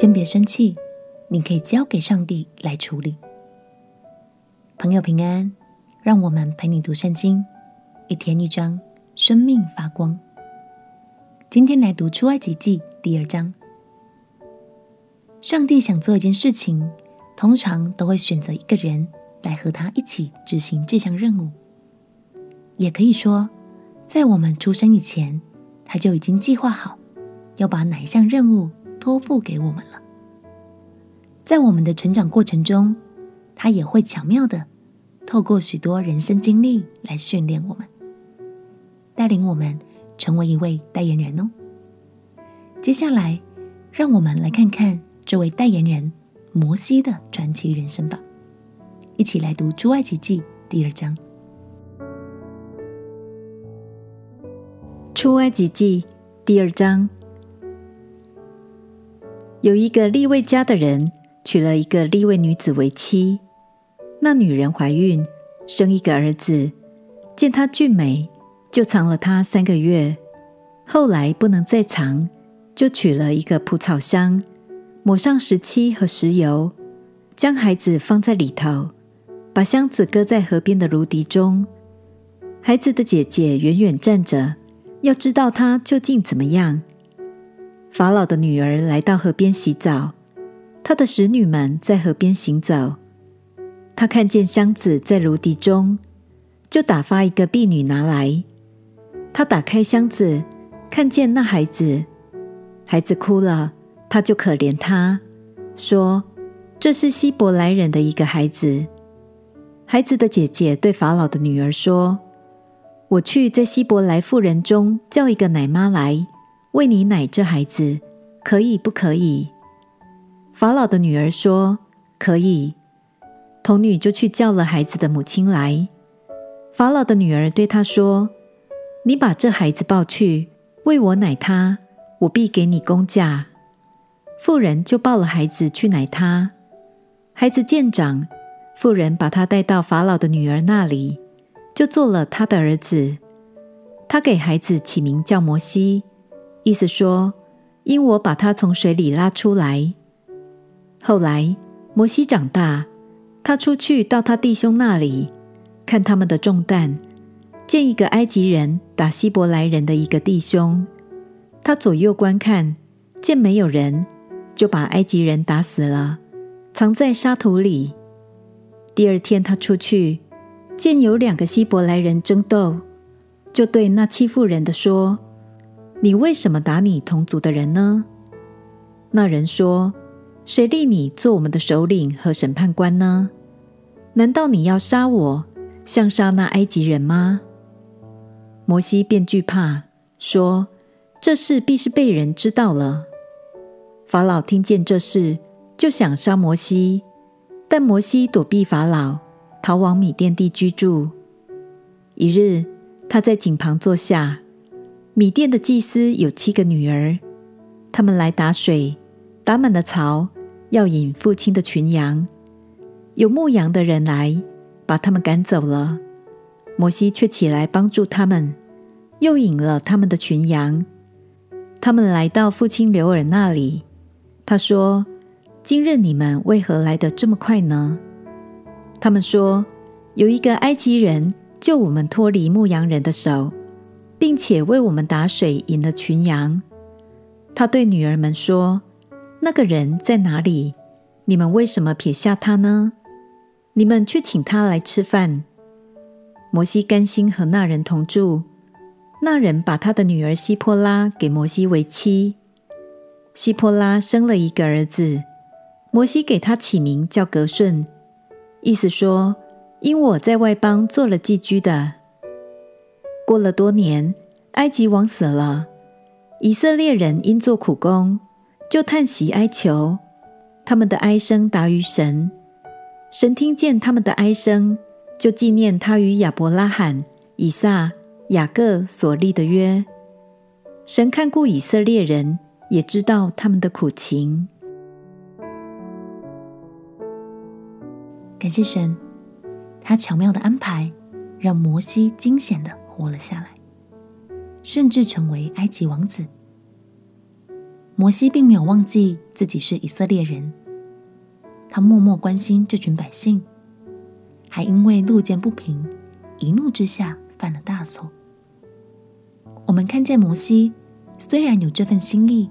先别生气，你可以交给上帝来处理。朋友平安，让我们陪你读圣经，一天一章，生命发光。今天来读出埃及记第二章。上帝想做一件事情，通常都会选择一个人来和他一起执行这项任务。也可以说，在我们出生以前，他就已经计划好要把哪一项任务托付给我们了。在我们的成长过程中，他也会巧妙地透过许多人生经历来训练我们，带领我们成为一位代言人哦。接下来，让我们来看看这位代言人摩西的传奇人生吧。一起来读《出埃及记》第二章。出埃及记第二章，有一个利未家的人娶了一个利未女子为妻。那女人怀孕，生一个儿子，见他俊美，就藏了他三个月。后来不能再藏，就取了一个蒲草箱，抹上石漆和石油，将孩子放在里头，把箱子搁在河边的芦荻中。孩子的姐姐远远站着。要知道他究竟怎么样？法老的女儿来到河边洗澡，她的使女们在河边行走。她看见箱子在芦荻中，就打发一个婢女拿来。她打开箱子，看见那孩子，孩子哭了，她就可怜他，说：“这是希伯来人的一个孩子。”孩子的姐姐对法老的女儿说。我去在希伯来妇人中叫一个奶妈来喂你奶这孩子，可以不可以？法老的女儿说可以。童女就去叫了孩子的母亲来。法老的女儿对她说：“你把这孩子抱去喂我奶他，我必给你工价。”妇人就抱了孩子去奶他。孩子渐长，妇人把他带到法老的女儿那里。就做了他的儿子，他给孩子起名叫摩西，意思说，因我把他从水里拉出来。后来摩西长大，他出去到他弟兄那里，看他们的重担，见一个埃及人打希伯来人的一个弟兄，他左右观看，见没有人，就把埃及人打死了，藏在沙土里。第二天他出去。见有两个希伯来人争斗，就对那欺负人的说：“你为什么打你同族的人呢？”那人说：“谁立你做我们的首领和审判官呢？难道你要杀我，像杀那埃及人吗？”摩西便惧怕，说：“这事必是被人知道了。”法老听见这事，就想杀摩西，但摩西躲避法老。逃往米甸地居住。一日，他在井旁坐下。米店的祭司有七个女儿，他们来打水，打满了槽，要引父亲的群羊。有牧羊的人来，把他们赶走了。摩西却起来帮助他们，又引了他们的群羊。他们来到父亲刘尔那里，他说：“今日你们为何来得这么快呢？”他们说：“有一个埃及人救我们脱离牧羊人的手，并且为我们打水引了群羊。”他对女儿们说：“那个人在哪里？你们为什么撇下他呢？你们去请他来吃饭。”摩西甘心和那人同住。那人把他的女儿希波拉给摩西为妻。希波拉生了一个儿子，摩西给他起名叫格顺。意思说，因我在外邦做了寄居的。过了多年，埃及王死了，以色列人因做苦工，就叹息哀求，他们的哀声达于神。神听见他们的哀声，就纪念他与亚伯拉罕、以撒、雅各所立的约。神看顾以色列人，也知道他们的苦情。感谢神，他巧妙的安排，让摩西惊险的活了下来，甚至成为埃及王子。摩西并没有忘记自己是以色列人，他默默关心这群百姓，还因为路见不平，一怒之下犯了大错。我们看见摩西虽然有这份心意，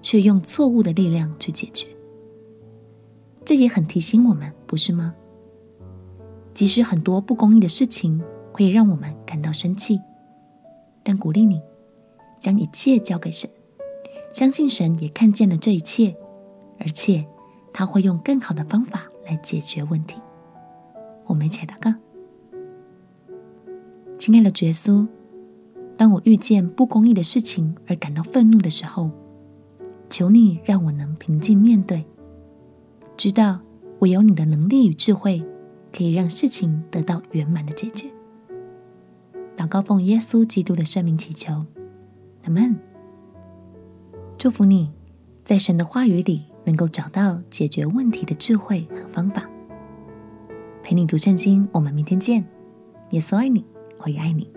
却用错误的力量去解决。这也很提醒我们，不是吗？即使很多不公义的事情会让我们感到生气，但鼓励你将一切交给神，相信神也看见了这一切，而且他会用更好的方法来解决问题。我们一起来祷告：亲爱的耶稣，当我遇见不公义的事情而感到愤怒的时候，求你让我能平静面对，知道我有你的能力与智慧。可以让事情得到圆满的解决。祷告奉耶稣基督的圣名祈求，阿门。祝福你在神的话语里能够找到解决问题的智慧和方法。陪你读圣经，我们明天见。耶稣爱你，我也爱你。